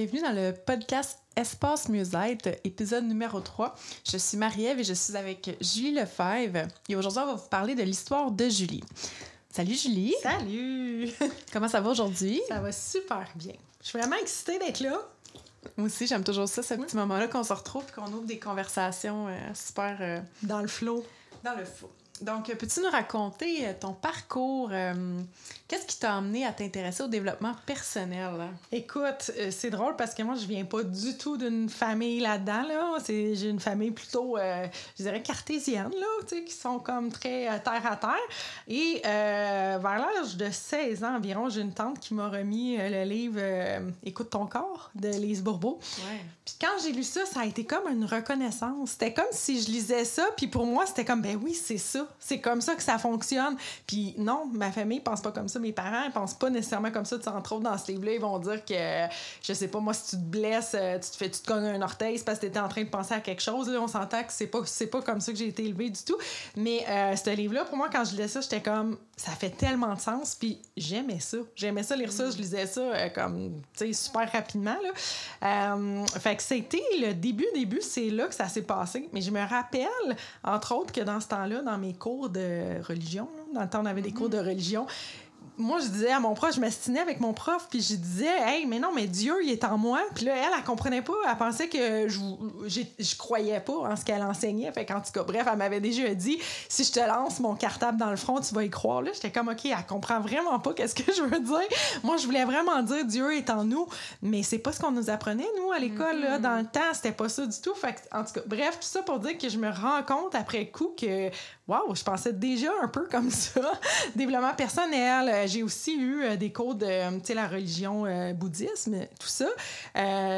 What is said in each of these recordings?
Bienvenue dans le podcast Espace Mieux-être, épisode numéro 3. Je suis Marie-Ève et je suis avec Julie Lefebvre. Et aujourd'hui, on va vous parler de l'histoire de Julie. Salut Julie! Salut! Comment ça va aujourd'hui? Ça va super bien. Je suis vraiment excitée d'être là. Moi aussi, j'aime toujours ça, ce petit moment-là qu'on se retrouve et qu'on ouvre des conversations euh, super... Euh, dans le flot. Dans le flot. Donc, peux-tu nous raconter euh, ton parcours? Euh, qu'est-ce qui t'a amené à t'intéresser au développement personnel? Écoute, euh, c'est drôle parce que moi, je viens pas du tout d'une famille là-dedans. Là. J'ai une famille plutôt, je dirais, cartésienne, là, qui sont comme très terre à terre. Et vers l'âge de 16 ans environ, j'ai une tante qui m'a remis le livre Écoute ton corps de Lise Bourbeau. Puis quand j'ai lu ça, ça a été comme une reconnaissance. C'était comme si je lisais ça, puis pour moi, c'était comme, ben oui, c'est ça c'est comme ça que ça fonctionne. Puis non, ma famille pense pas comme ça. Mes parents ne pensent pas nécessairement comme ça. Tu entre autres, dans ce livre-là, ils vont dire que, je sais pas, moi, si tu te blesses, euh, tu te fais, tu te cognes un orteil, c'est parce que tu étais en train de penser à quelque chose. Là, on s'entend que c'est pas, c'est pas comme ça que j'ai été élevée du tout. Mais euh, ce livre-là, pour moi, quand je lisais ça, j'étais comme, ça fait tellement de sens. Puis j'aimais ça. J'aimais ça lire ça. Je lisais ça euh, comme, tu sais, super rapidement. Là. fait que c'était le début, début, c'est là que ça s'est passé. Mais je me rappelle, entre autres, que dans ce temps-là, dans mes cours de religion. Dans le temps, on avait des cours de religion moi, je disais à mon prof, je m'astinais avec mon prof, puis je disais, hey, mais non, mais Dieu, il est en moi. Puis là, elle, elle, comprenait pas. Elle pensait que je, je croyais pas en ce qu'elle enseignait. Fait qu'en tout cas, bref, elle m'avait déjà dit, si je te lance mon cartable dans le front, tu vas y croire. Là, j'étais comme, OK, elle comprend vraiment pas qu'est-ce que je veux dire. Moi, je voulais vraiment dire, Dieu est en nous, mais c'est pas ce qu'on nous apprenait, nous, à l'école, là, dans le temps. C'était pas ça du tout. Fait que, en tout cas, bref, tout ça pour dire que je me rends compte après coup que, waouh, je pensais déjà un peu comme ça. Développement personnel. Euh, j'ai aussi eu euh, des cours de, euh, tu sais, la religion bouddhisme, tout ça.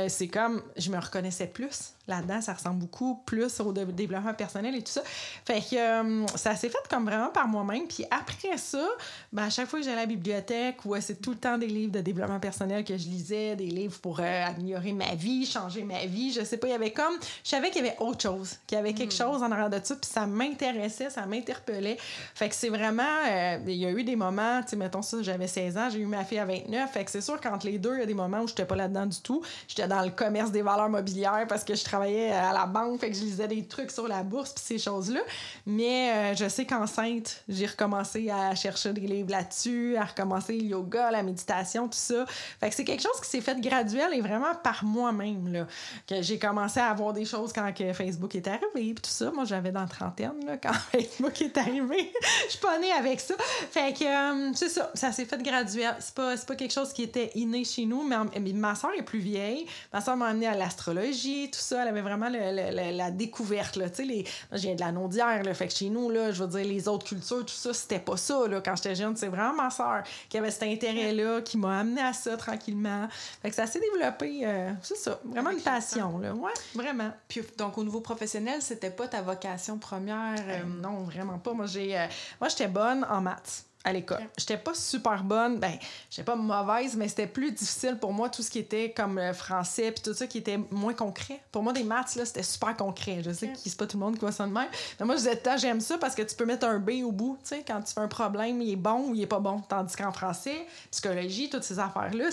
c'est comme, je me reconnaissais plus là-dedans, ça ressemble beaucoup plus au développement personnel et tout ça. Fait que euh, ça s'est fait comme vraiment par moi-même. Puis après ça, ben, à chaque fois que j'allais à la bibliothèque, ouais, c'est tout le temps des livres de développement personnel que je lisais, des livres pour euh, améliorer ma vie, changer ma vie. Je sais pas, il y avait comme. Je savais qu'il y avait autre chose, qu'il y avait quelque hmm. chose en arrière de ça, puis ça m'intéressait, ça m'interpellait. Fait que c'est vraiment. Euh, il y a eu des moments, tu sais, mettons ça, j'avais 16 ans, j'ai eu ma fille à 29. Fait que c'est sûr qu'entre les deux, il y a des moments où j'étais pas là-dedans du tout. J'étais dans le commerce des valeurs mobilières parce que je travaillais à la banque, fait que je lisais des trucs sur la bourse puis ces choses-là. Mais euh, je sais qu'enceinte, j'ai recommencé à chercher des livres là-dessus, à recommencer le yoga, la méditation, tout ça. Fait que c'est quelque chose qui s'est fait graduel et vraiment par moi-même, là. Que j'ai commencé à avoir des choses quand que Facebook est arrivé puis tout ça. Moi, j'avais dans la trentaine, là, quand Facebook est arrivé. Je suis pas née avec ça. Fait que, euh, c'est ça, ça s'est fait graduel. C'est pas, pas quelque chose qui était inné chez nous, mais, ma soeur est plus vieille. Ma soeur m'a amené à l'astrologie, tout ça. Elle avait vraiment la découverte. Là. Les... je viens de la Naudière, là, fait que chez nous, là, je veux dire, les autres cultures, tout ça, c'était pas ça. Là, quand j'étais jeune, c'est vraiment ma soeur qui avait cet intérêt-là, qui m'a amené à ça tranquillement. Fait que ça s'est développé, euh, c'est ça, vraiment une passion. Là. Ouais, vraiment. Puis, donc, au niveau professionnel, c'était pas ta vocation première? Euh, non, vraiment pas. Moi, j'ai, euh, moi j'étais bonne en maths à l'école. J'étais pas super bonne, ben, j'étais pas mauvaise, mais c'était plus difficile pour moi tout ce qui était comme le français puis tout ça qui était moins concret. Pour moi des maths là, c'était super concret. Je sais que c'est pas tout le monde qui voit ça de même, mais moi je disais j'aime ça parce que tu peux mettre un B au bout, tu sais, quand tu fais un problème, il est bon ou il est pas bon. Tandis qu'en français, psychologie, toutes ces affaires là,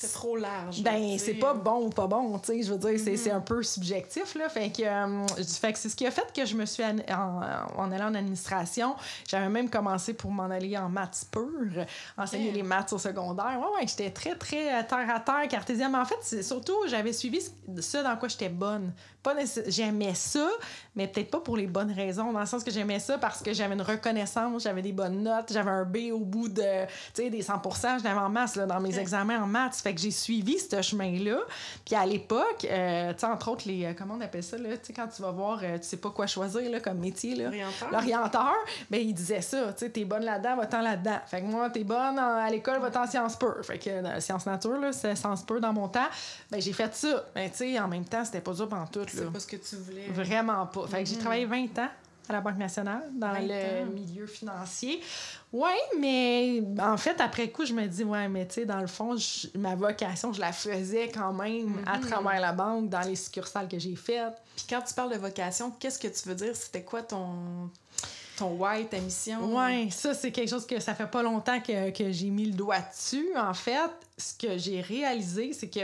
c'est trop large. Ben, c'est pas bon ou pas bon, tu sais. Je veux dire, c'est mm-hmm. un peu subjectif, là. Fait que, euh, fait que c'est ce qui a fait que je me suis, en, en, allant en administration, j'avais même commencé pour m'en aller en maths pures, enseigner les maths au secondaire. Ouais, ouais, j'étais très, très terre à terre, cartésienne. Mais en fait, surtout, j'avais suivi ce dans quoi j'étais bonne. Pas j'aimais ça, mais peut-être pas pour les bonnes raisons, dans le sens que j'aimais ça parce que j'avais une reconnaissance, j'avais des bonnes notes, j'avais un B au bout de, tu sais, des 100 je l'avais en masse là, dans mes examens en maths. Fait que j'ai suivi ce chemin-là. Puis à l'époque, euh, tu sais, entre autres, les, euh, comment on appelle ça, là, tu sais, quand tu vas voir, euh, tu sais pas quoi choisir là, comme métier, là. L'orienteur. L'orienteur, ben, il disait ça, tu sais, t'es bonne là-dedans, va-t'en là-dedans. Fait que moi, t'es bonne à l'école, va-t'en sciences pures. Fait que sciences nature, là, c'est sciences pures dans mon temps. Ben, j'ai fait ça. Ben, tu sais, en même temps, c'était pas dur pendant tout, C'est pas ce que tu voulais. Vraiment pas. Fait que j'ai mm-hmm. travaillé 20 ans à la Banque nationale dans le milieu financier. Oui, mais en fait, après coup, je me dis, ouais, mais tu sais, dans le fond, ma vocation, je la faisais quand même à mm-hmm. travers la banque, dans les succursales que j'ai faites. Puis quand tu parles de vocation, qu'est-ce que tu veux dire? C'était quoi ton ton why, ta mission? Oui, ça, c'est quelque chose que ça fait pas longtemps que, que j'ai mis le doigt dessus. En fait, ce que j'ai réalisé, c'est que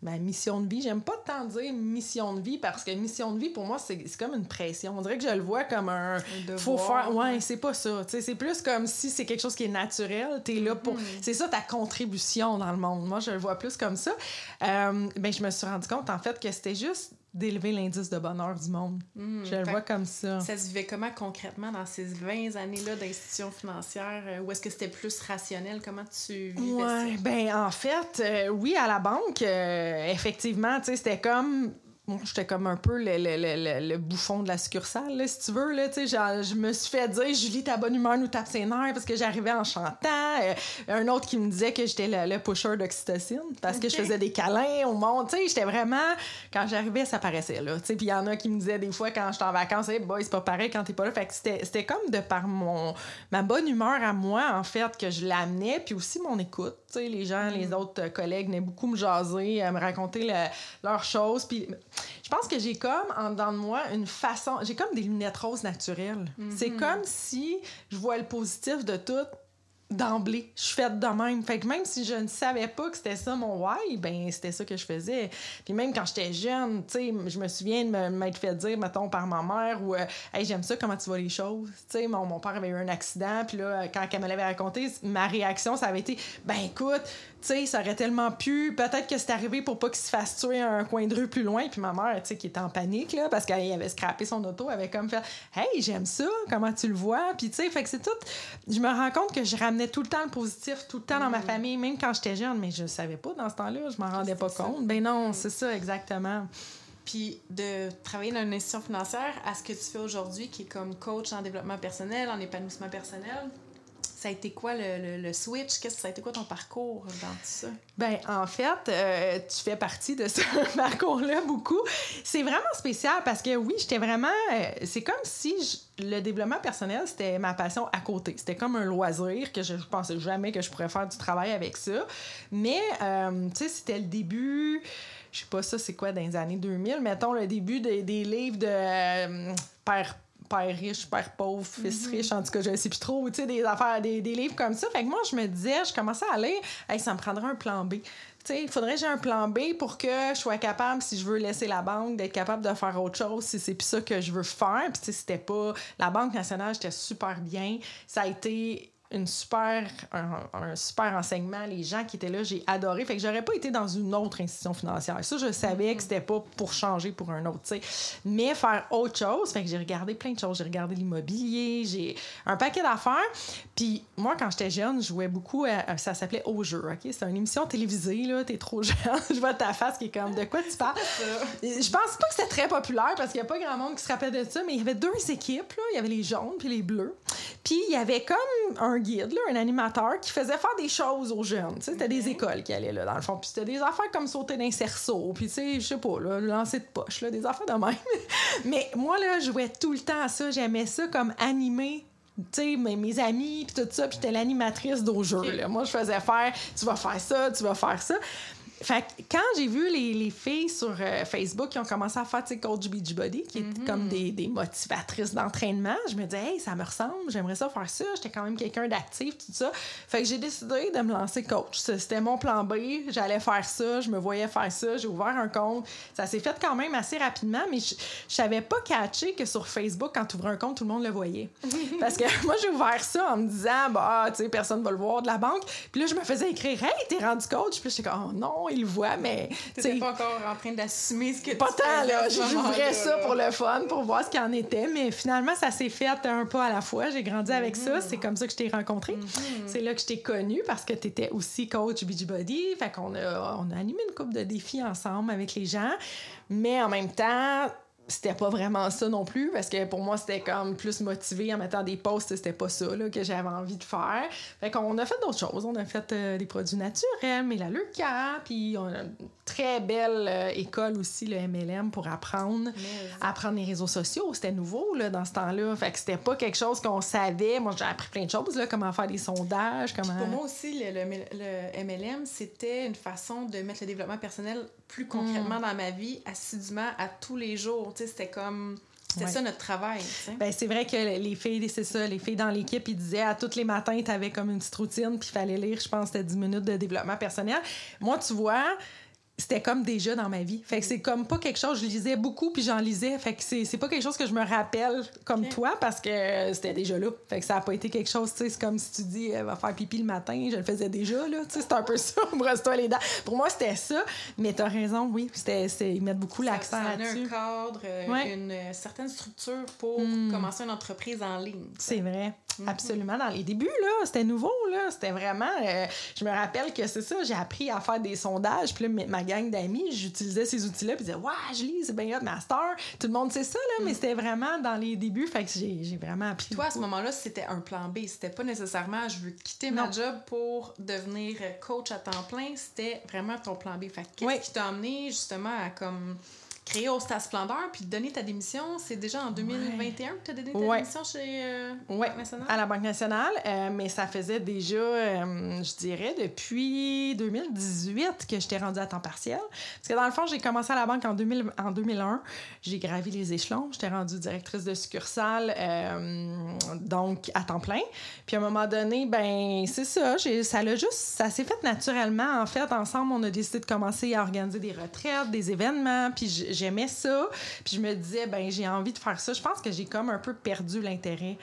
ma mission de vie, j'aime pas tant dire mission de vie parce que mission de vie, pour moi, c'est comme une pression. On dirait que je le vois comme un. faut faire. Ouais, c'est pas ça. C'est plus comme si c'est quelque chose qui est naturel. T'es là pour. Mm-hmm. C'est ça ta contribution dans le monde. Moi, je le vois plus comme ça. Euh, ben, je me suis rendu compte, en fait, que c'était juste d'élever l'indice de bonheur du monde. Hmm. je le vois comme ça. Ça se vivait comment concrètement dans ces 20 années-là d'institutions financières? Euh, ou est-ce que c'était plus rationnel? Comment tu vivais ouais, ça? Ben, en fait, euh, oui, à la banque, euh, effectivement, tu sais, c'était comme j'étais comme un peu le, le, le, bouffon de la succursale, là, si tu veux. Là, je me suis fait dire Julie, ta bonne humeur nous tape ses nerfs parce que j'arrivais en chantant. Euh, un autre qui me disait que j'étais le, pusher d'oxytocine parce que je faisais des câlins au monde. J'étais vraiment. Quand j'arrivais, ça paraissait. là. Puis il y en a qui me disaient des fois quand j'étais en vacances hey, boy, c'est pas pareil quand t'es pas là. Fait que c'était comme de par mon ma bonne humeur à moi, en fait, que je l'amenais. Puis aussi mon écoute. les gens, les mm. autres collègues venaient beaucoup me jaser, me raconter leurs choses. Puis je pense que j'ai comme en dedans de moi une façon. J'ai comme des lunettes roses naturelles. C'est mhm. comme si je vois le positif de tout d'emblée. Je suis faite de même. Fait que même si je ne savais pas que c'était ça mon why, ben c'était ça que je faisais. Puis même quand j'étais jeune, tu sais, je me souviens de m'être fait dire, mettons, par ma mère ou euh, Hey, j'aime ça, comment tu vois les choses. Tu sais, mon, mon père avait eu un accident, puis là, quand elle me l'avait raconté, ma réaction, ça avait été Ben écoute, tu sais, ça aurait tellement pu. Peut-être que c'est arrivé pour pas qu'il se fasse tuer un coin de rue plus loin. Puis ma mère, tu sais, qui était en panique, là, parce qu'elle avait scrappé son auto, avait comme fait Hey, j'aime ça, comment tu le vois. Puis tu sais, fait que c'est tout. Je me rends compte que je ramenais tout le temps le positif, tout le temps dans ma famille, même quand j'étais jeune, mais je savais pas dans ce temps-là, je m'en rendais pas compte. Ben non, c'est ça, exactement. Puis de travailler dans une institution financière à ce que tu fais aujourd'hui, qui est comme coach en développement personnel, en épanouissement personnel, ça a été quoi le, le, switch? Qu'est-ce que ça a été quoi ton parcours dans tout ça? Ben en fait, euh, tu fais partie de ce parcours-là beaucoup. C'est vraiment spécial parce que oui, j'étais vraiment. Euh, c'est comme si le développement personnel, c'était ma passion à côté. C'était comme un loisir que je, je, pensais jamais que je pourrais faire du travail avec ça. Mais, euh, tu sais, c'était le début je sais pas ça c'est quoi dans les années 2000 mettons le début des, des livres de père père riche, père pauvre, fils mhm. riche, en tout cas, je ne sais plus trop, tu sais, des affaires, des, des, livres comme ça. Fait que moi, je me disais, je commençais à lire, hey, ça me prendrait un plan B. Tu sais, il faudrait que j'ai un plan B pour que je sois capable, si je veux laisser la banque, d'être capable de faire autre chose, si c'est plus ça que je veux faire. Puis, tu sais, c'était pas. La Banque nationale, j'étais super bien. Ça a été une super, un, super enseignement. Les gens qui étaient là, j'ai adoré. Fait que j'aurais pas été dans une autre institution financière. Ça, je savais que c'était pas pour changer pour un autre, tu sais. Mais faire autre chose, fait que j'ai regardé plein de choses. J'ai regardé l'immobilier, j'ai un paquet d'affaires. Puis moi, quand j'étais jeune, je jouais beaucoup à, ça s'appelait Au jeu, OK? C'est une émission télévisée, là. T'es trop jeune. je vois ta face qui est comme, de quoi tu parles? je pense pas que c'était très populaire parce qu'il y a pas grand monde qui se rappelle de ça, mais il y avait deux équipes, là. Il y avait les jaunes puis les bleus. Puis il y avait comme un guide, là, un animateur qui faisait faire des choses aux jeunes. C'était des écoles qui allaient là, dans le fond. Puis c'était des affaires comme sauter d'un cerceau, puis tu sais, je sais pas, là, lancer de poche, là, des affaires de même. Mais moi, là, je jouais tout le temps à ça. J'aimais ça comme animer tu sais, mes, mes, amis, puis tout ça, puis j'étais l'animatrice d'au jeu. Moi, je faisais faire, tu vas faire ça, tu vas faire ça. Fait quand j'ai vu les, les, filles sur euh, Facebook qui ont commencé à faire Coach Beachbody, qui est comme des, des motivatrices d'entraînement, je me disais, hey, ça me ressemble, j'aimerais ça faire ça. J'étais quand même quelqu'un d'actif, tout ça. Fait que j'ai décidé de me lancer coach. C'était mon plan B. J'allais faire ça, je me voyais faire ça. J'ai ouvert un compte. Ça s'est fait quand même assez rapidement, mais je, je savais pas catcher que sur Facebook, quand tu ouvres un compte, tout le monde le voyait. Parce que moi, j'ai ouvert ça en me disant, bah, tu sais, personne va le voir de la banque. Puis là, je me faisais écrire, hey, t'es rendu coach. Puis j'étais comme, oh non, ils le voient, mais. T'étais pas encore en train d'assumer ce que pas tu tant, là. J'ouvrais ça pour le fun, pour voir ce qu'il en était. Mais finalement, ça s'est fait un pas à la fois. J'ai grandi avec ça. C'est comme ça que je t'ai rencontré. C'est là que je t'ai connue parce que tu étais aussi coach Beachbody. Fait qu'on a, on a animé une couple de défis ensemble avec les gens. Mais en même temps, c'était pas vraiment ça non plus parce que pour moi c'était comme plus motivé en mettant des posts c'était pas ça là, que j'avais envie de faire. Fait qu'on a fait d'autres choses. On a fait euh, des produits naturels mais la Leuca puis on a une très belle euh, école aussi le MLM pour apprendre apprendre les réseaux sociaux. C'était nouveau là, dans ce temps-là. Fait que c'était pas quelque chose qu'on savait. Moi j'ai appris plein de choses là, comment faire des sondages comment Pour moi aussi, le, le- le MLM, c'était une façon de mettre le développement personnel plus concrètement Mm. dans ma vie, assidûment, à tous les jours. C'était comme... C'était Ouais. ça notre travail. Ben, c'est vrai que les filles, c'est ça, les filles dans l'équipe, ils disaient à tous les matins, tu avais comme une petite routine, puis il fallait lire, je pense, c'était 10 minutes de développement personnel. Moi, tu vois, c'était comme déjà dans ma vie. Fait que c'est comme pas quelque chose, je lisais beaucoup, puis j'en lisais. Fait que c'est c'est pas quelque chose que je me rappelle comme toi, parce que c'était déjà là. Fait que ça a pas été quelque chose, tu sais, c'est comme si tu dis, elle va faire pipi le matin, je le faisais déjà, là. Tu sais, c'est un peu ça, brosse-toi les dents. Pour moi, c'était ça, mais t'as raison, oui, c'était, c'est- ils mettent beaucoup Ça- l'accent ça donnait là-dessus. un cadre, euh, Ouais. une euh, certaine structure pour Mm. commencer une entreprise en ligne. C'est vrai. Mhm. Absolument. Dans les débuts, là, c'était nouveau, là. C'était vraiment... euh, je me rappelle que c'est ça, j'ai appris à faire des sondages. Puis là, ma- ma gang d'amis, j'utilisais ces outils-là. Puis disaient, « Ouais, je lis, c'est bien hot, master. » Tout le monde sait ça, là. Mais c'était vraiment dans les débuts. Fait que j'ai vraiment appris. Mhm. Toi, à ce moment-là, c'était un plan B. C'était pas nécessairement je veux quitter ma Non. job pour devenir coach à temps plein. C'était vraiment ton plan B. Fait que qu'est-ce Oui. qui t'a amené justement à comme créer Au Stade Splendeur puis donner ta démission? C'est déjà en 2021 que tu as donné ta Ouais. démission chez euh, Ouais, Banque nationale? à la Banque nationale, euh, mais ça faisait déjà, euh, je dirais, depuis 2018 que j'étais rendue à temps partiel. Parce que dans le fond, j'ai commencé à la banque en, 2000 en 2001. J'ai gravi les échelons. J'étais rendue directrice de succursale, donc à temps plein. Puis à un moment donné, ben c'est ça, j'ai- ça l'a juste, ça s'est fait naturellement. En fait, ensemble, on a décidé de commencer à organiser des retraites, des événements. Puis j'aimais ça. Puis je me disais, ben j'ai envie de faire ça. Je pense que j'ai comme un peu perdu l'intérêt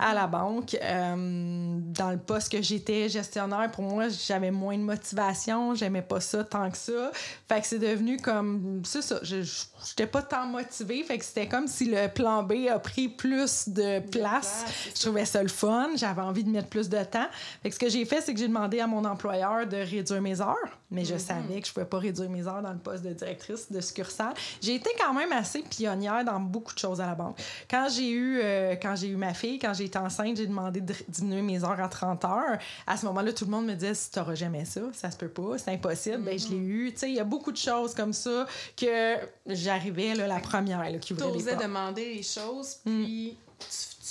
à la banque. Euh, dans le poste que j'étais gestionnaire, pour moi, j'avais moins de motivation. J'aimais pas ça tant que ça. Fait que c'est devenu comme. C'est ça. Je j'étais pas tant motivée. Fait que c'était comme si le plan B a pris plus de place. Je trouvais ça le fun. J'avais envie de mettre plus de temps. Fait que ce que j'ai fait, c'est que j'ai demandé à mon employeur de réduire mes heures. Mais je savais que je pouvais pas réduire mes heures dans le poste de directrice de succursale. J'ai été quand même assez pionnière dans beaucoup de choses à la banque. Quand j'ai eu, euh, quand j'ai eu ma fille, quand j'ai été enceinte, j'ai demandé de diminuer mes heures à 30 heures. À ce moment-là, tout le monde me disait si tu n'auras jamais ça, ça se peut pas, c'est impossible. Ben, je l'ai eu. Tu sais, il y a beaucoup de choses comme ça que j'arrivais la première là, qui ouvrait les demander les choses, puis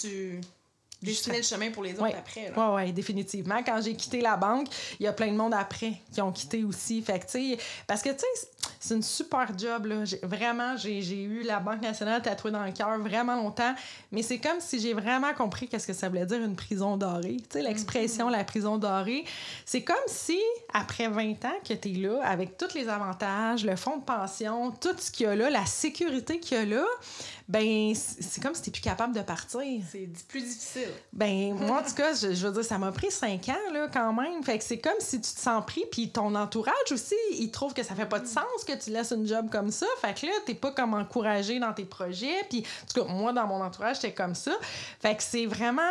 tu, tu dessinais le chemin pour les autres Ouais. après. Là. Ouais, définitivement. Quand j'ai quitté la banque, il y a plein de monde après qui ont quitté aussi. Fait que, parce que, tu sais, c'est une super job, là. Vraiment, j'ai j'ai eu la Banque nationale tatouée dans le cœur vraiment longtemps. Mais c'est comme si j'ai vraiment compris qu'est-ce que ça voulait dire une prison dorée. Tu sais, l'expression la prison dorée. C'est comme si, après 20 ans que tu es là, avec tous les avantages, le fonds de pension, tout ce qu'il y a là, la sécurité qu'il y a là, ben, c'est comme si tu plus capable de partir. C'est plus difficile. Ben, moi, en tout cas, je, je veux dire, ça m'a pris cinq ans, là, quand même. Fait que c'est comme si tu te sens pris, puis ton entourage aussi, il trouve que ça fait pas de sens que tu laisses une job comme ça. Fait que là, t'es pas comme encouragé dans tes projets. Puis, en tout cas, moi, dans mon entourage, j'étais comme ça. Fait que c'est vraiment...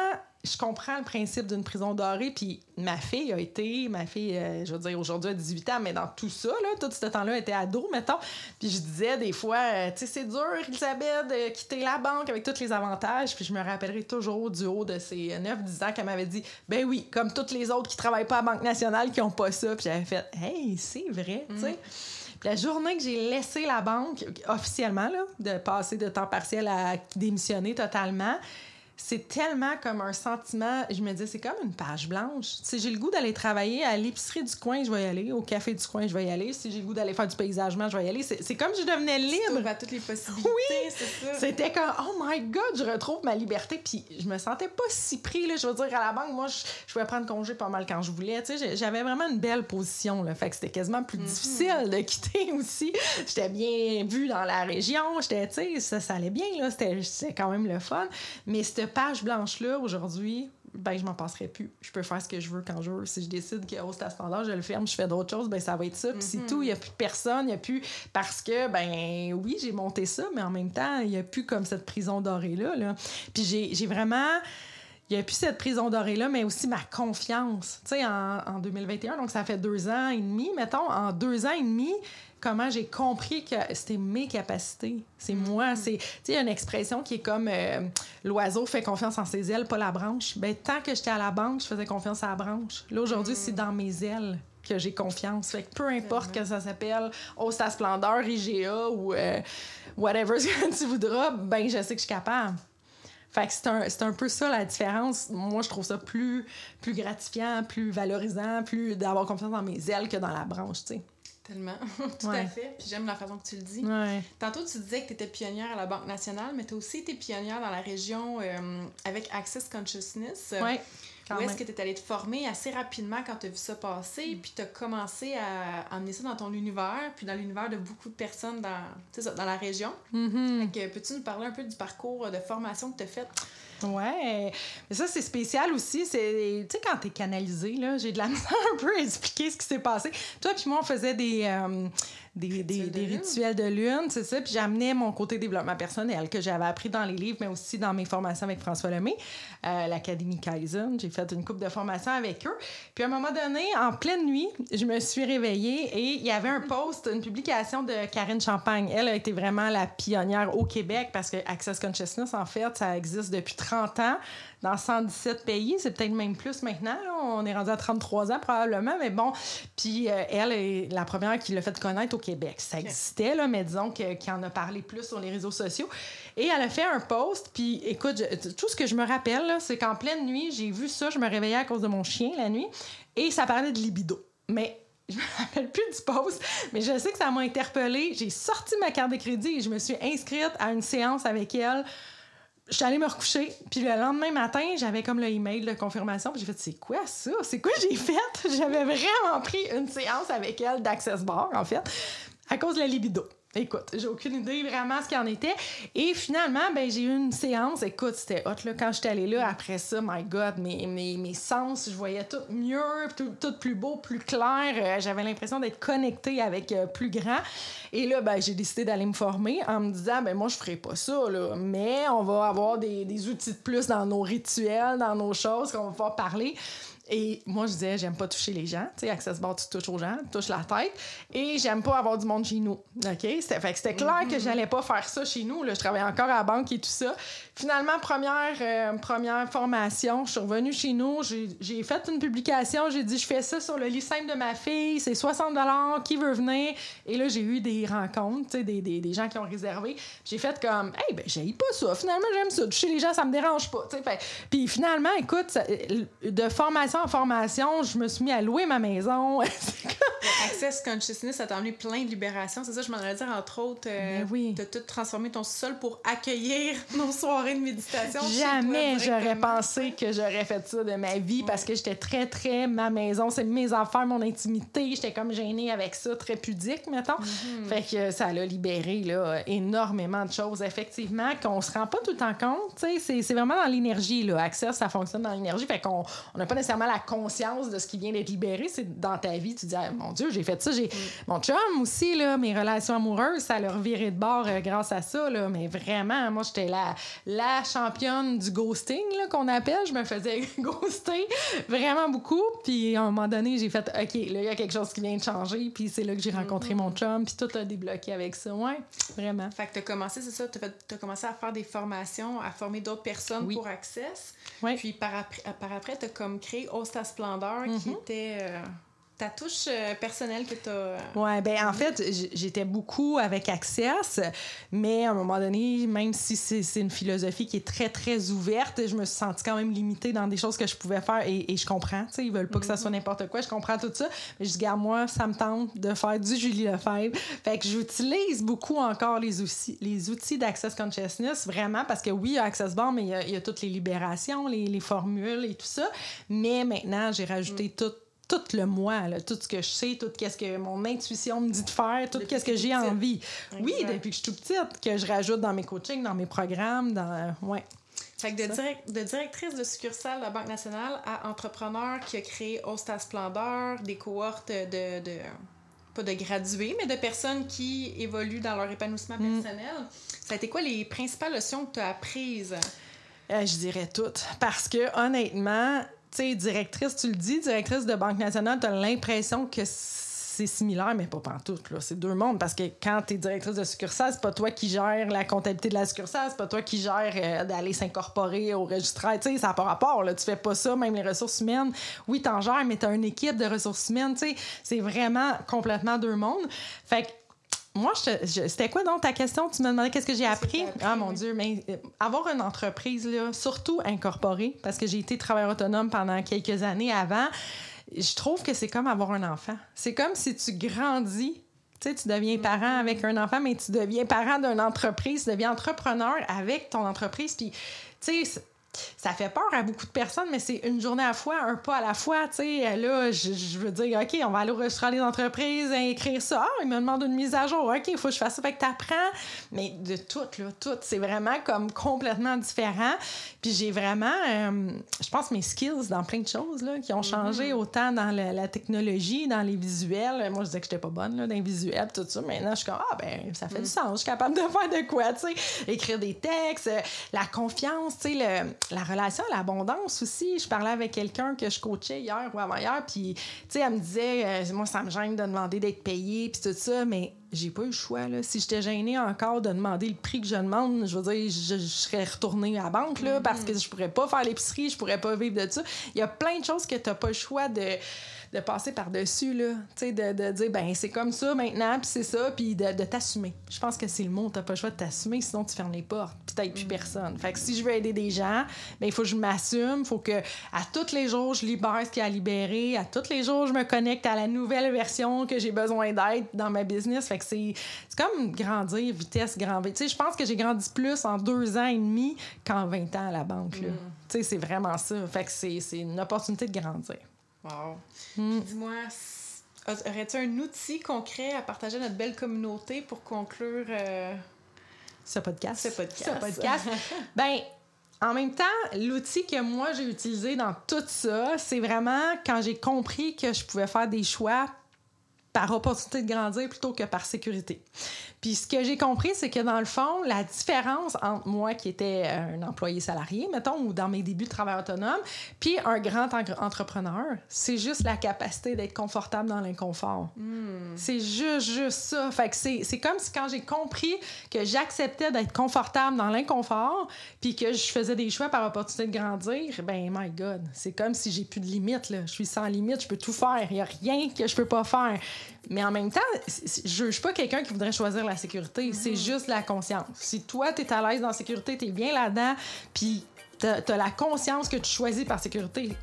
Je comprends le principe d'une prison dorée, puis ma fille a été, ma fille, euh, je veux dire, aujourd'hui à 18 ans, mais dans tout ça, là, tout ce temps-là, elle était ado, mettons. Puis je disais des fois, euh, tu sais, c'est dur, Elisabeth, de quitter la banque avec tous les avantages. Puis je me rappellerai toujours du haut de ces 9-10 ans qu'elle m'avait dit, ben oui, comme toutes les autres qui travaillent pas à Banque nationale, qui ont pas ça. Puis j'avais fait, hey, c'est vrai, tu sais. La journée que j'ai laissé la banque, officiellement, là, de passer de temps partiel à démissionner totalement, c'est tellement comme un sentiment. Je me dis, c'est comme une page blanche. Si j'ai le goût d'aller travailler à l'épicerie du coin, je vais y aller. Au café du coin, je vais y aller. Si j'ai le goût d'aller faire du paysagement, je vais y aller. C'est c'est comme si je devenais libre. À toutes les possibilités, c'est ça. C'était comme, oh my God, je retrouve ma liberté. Puis je me sentais pas si pris. Là. Je veux dire, à la banque, moi, je, je pouvais prendre congé pas mal quand je voulais. Tu sais, j'ai- j'avais vraiment une belle position. Là. Fait que c'était quasiment plus difficile de quitter aussi. J'étais bien vue dans la région. J'étais, tu sais, ça, ça allait bien. Là. C'était, c'était quand même le fun. Mais cette page blanche-là, aujourd'hui, ben je m'en passerai plus. Je peux faire ce que je veux quand je veux. Si je décide que au standard, je le ferme, je fais d'autres choses, ben ça va être ça. Puis c'est Mhm. tout. Il n'y a plus personne. Il n'y a plus. Parce que, ben oui, j'ai monté ça, mais en même temps, il n'y a plus comme cette prison dorée-là. Là. Puis j'ai j'ai vraiment. Il n'y a plus cette prison dorée-là, mais aussi ma confiance. Tu sais, en, en 2021, donc ça fait deux ans et demi, mettons, en deux ans et demi, comment j'ai compris que c'était mes capacités. C'est moi. C'est, tu sais, il y a une expression qui est comme euh, l'oiseau fait confiance en ses ailes, pas la branche. Ben, tant que j'étais à la banque, je faisais confiance à la branche. Là, aujourd'hui, c'est dans mes ailes que j'ai confiance. Fait que peu importe que ça s'appelle Hausse à Splendeur, IGA ou euh, whatever ce que tu voudras, ben, je sais que je suis capable. Fait que c'est un, c'est un peu ça la différence. Moi, je trouve ça plus, plus gratifiant, plus valorisant, plus d'avoir confiance dans mes ailes que dans la branche, tu sais. Tellement. Tout Ouais. à fait. Puis j'aime la façon que tu le dis. Ouais. Tantôt, tu disais que tu étais pionnière à la Banque nationale, mais tu as aussi été pionnière dans la région euh, avec Access Consciousness. Quand Où est-ce que tu es allée te former assez rapidement quand tu as vu ça passer, puis tu as commencé à emmener ça dans ton univers, puis dans l'univers de beaucoup de personnes dans, ça, dans la région? Fait que Peux-tu nous parler un peu du parcours de formation que tu as fait? Ouais. Mais ça, c'est spécial aussi. Tu sais, quand t'es canalisé, là, j'ai de la misère un peu à expliquer ce qui s'est passé. Toi, puis moi, on faisait des, euh, des, des, Rituels de lune. rituels de lune, c'est ça. Puis j'amenais mon côté développement personnel que j'avais appris dans les livres, mais aussi dans mes formations avec François Lemay, euh, l'Académie Kaizen. J'ai fait une coupe de formations avec eux. Puis à un moment donné, en pleine nuit, je me suis réveillée et il y avait un post, une publication de Karine Champagne. Elle a été vraiment la pionnière au Québec parce que Access Consciousness, en fait, ça existe depuis 30 ans dans 117 pays. C'est peut-être même plus maintenant. là. On est rendu à 33 ans probablement, mais bon. Puis euh, elle est la première qui l'a fait connaître au Québec. Ça existait, là, mais disons que- qu'il en a parlé plus sur les réseaux sociaux. Et elle a fait un post, puis écoute, je- tout ce que je me rappelle, c'est qu'en pleine nuit, j'ai vu ça, je me réveillais à cause de mon chien la nuit, et ça parlait de libido. Mais je me rappelle plus du post, mais je sais que ça m'a interpellée. J'ai sorti ma carte de crédit et je me suis inscrite à une séance avec elle. Je suis allée me recoucher, puis le lendemain matin, j'avais comme le email de confirmation, puis j'ai fait c'est quoi ça? C'est quoi j'ai fait? J'avais vraiment pris une séance avec elle d'Access Bar en fait, à cause de la libido. Écoute, j'ai aucune idée vraiment ce qu'il en était. Et finalement, ben, j'ai eu une séance. Écoute, c'était hot, là. Quand j'étais allée là, après ça, my God, mes, mes, mes sens, je voyais tout mieux, tout, tout plus beau, plus clair. Euh, J'avais l'impression d'être connectée avec euh, plus grand. Et là, ben, j'ai décidé d'aller me former en me disant, ben, moi, je ferai pas ça, là. Mais on va avoir des, des outils de plus dans nos rituels, dans nos choses qu'on va pouvoir parler. Et moi, je disais, j'aime pas toucher les gens. Tu sais, Access Bar, tu touches aux gens, tu touches la tête. Et j'aime pas avoir du monde chez nous. OK? C'était, fait que c'était clair que j'allais pas faire ça chez nous. Là. Je travaillais encore à la banque et tout ça. Finalement, première, euh, première formation, je suis revenue chez nous. J'ai, fait une publication. J'ai dit, je fais ça sur le lit simple de ma fille. C'est 60 qui veut venir? Et là, j'ai eu des rencontres, des, des, des gens qui ont réservé. J'ai fait comme, hey, ben, j'ai pas ça. Finalement, j'aime ça. Toucher les gens, ça me dérange pas. Puis finalement, écoute, ça- de formation en formation, je me suis mis à louer ma maison. Access Consciousness, ça t'a amené plein de libération. C'est ça, je m'en allais dire, entre autres, euh, Ben oui. t'as tout transformé ton sol pour accueillir nos soirées de méditation. Jamais j'aurais pensé que j'aurais fait ça de ma vie parce que j'étais très, très ma maison, c'est mes affaires, mon intimité. J'étais comme gênée avec ça, très pudique, mettons. Mm-hmm. Fait que ça l'a libéré là, énormément de choses, effectivement, qu'on se rend pas tout le temps compte. C'est vraiment dans l'énergie. Access, ça fonctionne dans l'énergie. Fait qu'on on n'a pas nécessairement la conscience de ce qui vient d'être libéré. C'est dans ta vie, tu dis, Ah, mon Dieu, j'ai fait ça. J'ai... Mon chum aussi, là, mes relations amoureuses, ça leur viré de bord euh, grâce à ça. Là. Mais vraiment, moi, j'étais la, la championne du ghosting, là, qu'on appelle. Je me faisais ghoster vraiment beaucoup. Puis à un moment donné, j'ai fait, OK, là, il y a quelque chose qui vient de changer. Puis c'est là que j'ai rencontré mon chum. Puis tout a débloqué avec ça. Ouais, vraiment. Fait que t'as commencé, c'est ça, t'as, fait- t'as commencé à faire des formations, à former d'autres personnes Oui. pour Access. Ouais. Puis par après, par après t'as comme créé Hausse ta splendeur, qui Mhm. était euh, ta touche euh, personnelle que t'as... euh, Ouais, ben en fait, j'étais beaucoup avec Access, mais à un moment donné, même si c'est une philosophie qui est très, très ouverte, je me suis sentie quand même limitée dans des choses que je pouvais faire et, et je comprends, tu sais, ils veulent pas que ça soit n'importe quoi, je comprends tout ça, mais je dis, garde moi, ça me tente de faire du Julie Lefebvre. Fait que j'utilise beaucoup encore les outils, les outils d'Access Consciousness, vraiment, parce que oui, il y a Access Bar, mais il y a, il y a toutes les libérations, les, les formules et tout ça, mais maintenant, j'ai rajouté tout tout le moi, là, tout ce que je sais, tout ce que mon intuition me dit de faire, tout ce que j'ai envie. Oui, depuis que je suis toute petite, que je rajoute dans mes coachings, dans mes programmes, dans... ouais. Fait que de, direct- de directrice de succursale de la Banque nationale à entrepreneur qui a créé Hosta Splendeur, des cohortes de, de- pas de gradués, mais de personnes qui évoluent dans leur épanouissement Mm. personnel. Ça a été quoi les principales leçons que tu as apprises? Euh, je dirais toutes. Parce que, honnêtement, sais, directrice, tu le dis, directrice de Banque nationale, tu as l'impression que c'est similaire, mais pas pantoute. C'est deux mondes. Parce que quand tu es directrice de succursale, c'est pas toi qui gères la comptabilité de la succursale, c'est pas toi qui gères euh, d'aller s'incorporer au registraire. Tu sais, ça n'a pas rapport, là. Tu fais pas ça, même les ressources humaines. Oui, t'en gères, mais tu as une équipe de ressources humaines, tu sais. C'est vraiment complètement deux mondes. Fait que moi, c'était quoi donc ta question? Tu me demandais qu'est-ce que j'ai appris? Ah mon. Dieu, mais euh, avoir une entreprise, là, surtout incorporée, parce que j'ai été travailleur autonome pendant quelques années avant, je trouve que c'est comme avoir un enfant. C'est comme si tu grandis. Tu sais, tu deviens parent avec un enfant, mais tu deviens parent d'une entreprise, tu deviens entrepreneur avec ton entreprise. Puis, tu sais, ça fait peur à beaucoup de personnes, mais c'est une journée à la fois, un pas à la fois. Tu sais, là, je, je veux dire, OK, on va aller au restaurant des entreprises, écrire ça. Ah, il me demande une mise à jour. OK, il faut que je fasse ça. Fait que t'apprends. Mais de tout, là, tout. C'est vraiment comme complètement différent. Puis j'ai vraiment, euh, je pense, mes skills dans plein de choses, là, qui ont changé autant dans la, la technologie, dans les visuels. Moi, je disais que j'étais pas bonne, là, dans les visuels, tout ça. Maintenant, je suis comme, ah, ben, ça fait du sens. Je suis capable de faire de quoi, tu sais. Écrire des textes, euh, la confiance, tu sais, le- la relation à l'abondance aussi. Je parlais avec quelqu'un que je coachais hier ou avant-hier, puis, tu sais, elle me disait, euh, moi, ça me gêne de demander d'être payée, puis tout ça, mais j'ai pas eu le choix, là. Si j'étais gênée encore de demander le prix que je demande, je veux dire, je, je serais retournée à la banque, là, parce que je pourrais pas faire l'épicerie, je pourrais pas vivre de ça. Il y a plein de choses que t'as pas le choix de de passer par-dessus, là. Tu sais, de, de dire, ben, c'est comme ça maintenant, puis c'est ça, puis de, de t'assumer. Je pense que c'est le mot, t'as pas le choix de t'assumer, sinon tu fermes les portes, puis t'aides plus personne. Fait que si je veux aider des gens, ben, il faut que je m'assume, il faut que à tous les jours, je libère ce qu'il y a à libérer, à tous les jours, je me connecte à la nouvelle version que j'ai besoin d'être dans ma business. Fait que c'est c'est comme grandir, vitesse, grand V. Tu sais, je pense que j'ai grandi plus en deux ans et demi qu'en 20 ans à la banque, là. Tu sais, c'est vraiment ça. Fait que c'est c'est une opportunité de grandir. Wow. Mm. Dis-moi, aurais-tu un outil concret à partager à notre belle communauté pour conclure euh, ce podcast. ce podcast? Ce podcast. ben, en même temps, l'outil que moi j'ai utilisé dans tout ça, c'est vraiment quand j'ai compris que je pouvais faire des choix par opportunité de grandir plutôt que par sécurité. Puis ce que j'ai compris, c'est que dans le fond, la différence entre moi qui était euh, un employé salarié, mettons, ou dans mes débuts de travail autonome, puis un grand en- entrepreneur, c'est juste la capacité d'être confortable dans l'inconfort. C'est juste, juste ça. Fait que c'est c'est comme si quand j'ai compris que j'acceptais d'être confortable dans l'inconfort, puis que je faisais des choix par opportunité de grandir, ben my God, c'est comme si j'ai plus de limites. Là. Je suis sans limite, je peux tout faire. Il n'y a rien que je peux pas faire. Mais en même temps, je juge pas quelqu'un qui voudrait choisir la sécurité. C'est juste la conscience. Si toi, tu es à l'aise dans la sécurité, tu es bien là-dedans, puis tu as, la conscience que tu choisis par sécurité,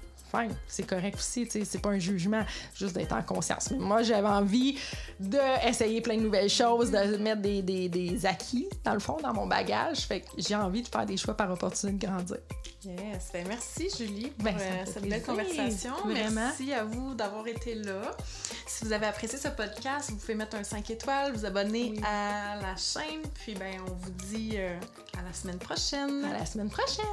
c'est correct aussi. C'est pas un jugement, juste d'être en conscience. Mais moi, j'avais envie d'essayer plein de nouvelles choses, de mettre des, des, des acquis, dans le fond, dans mon bagage. Fait que j'ai envie de faire des choix par opportunité de grandir. Yes. Ben, merci, Julie, pour Ben, euh, cette belle conversation. Vraiment. Merci à vous d'avoir été là. Si vous avez apprécié ce podcast, vous pouvez mettre un 5 étoiles, vous abonner Oui. à la chaîne. Puis, ben, on vous dit euh, à la semaine prochaine. À la semaine prochaine!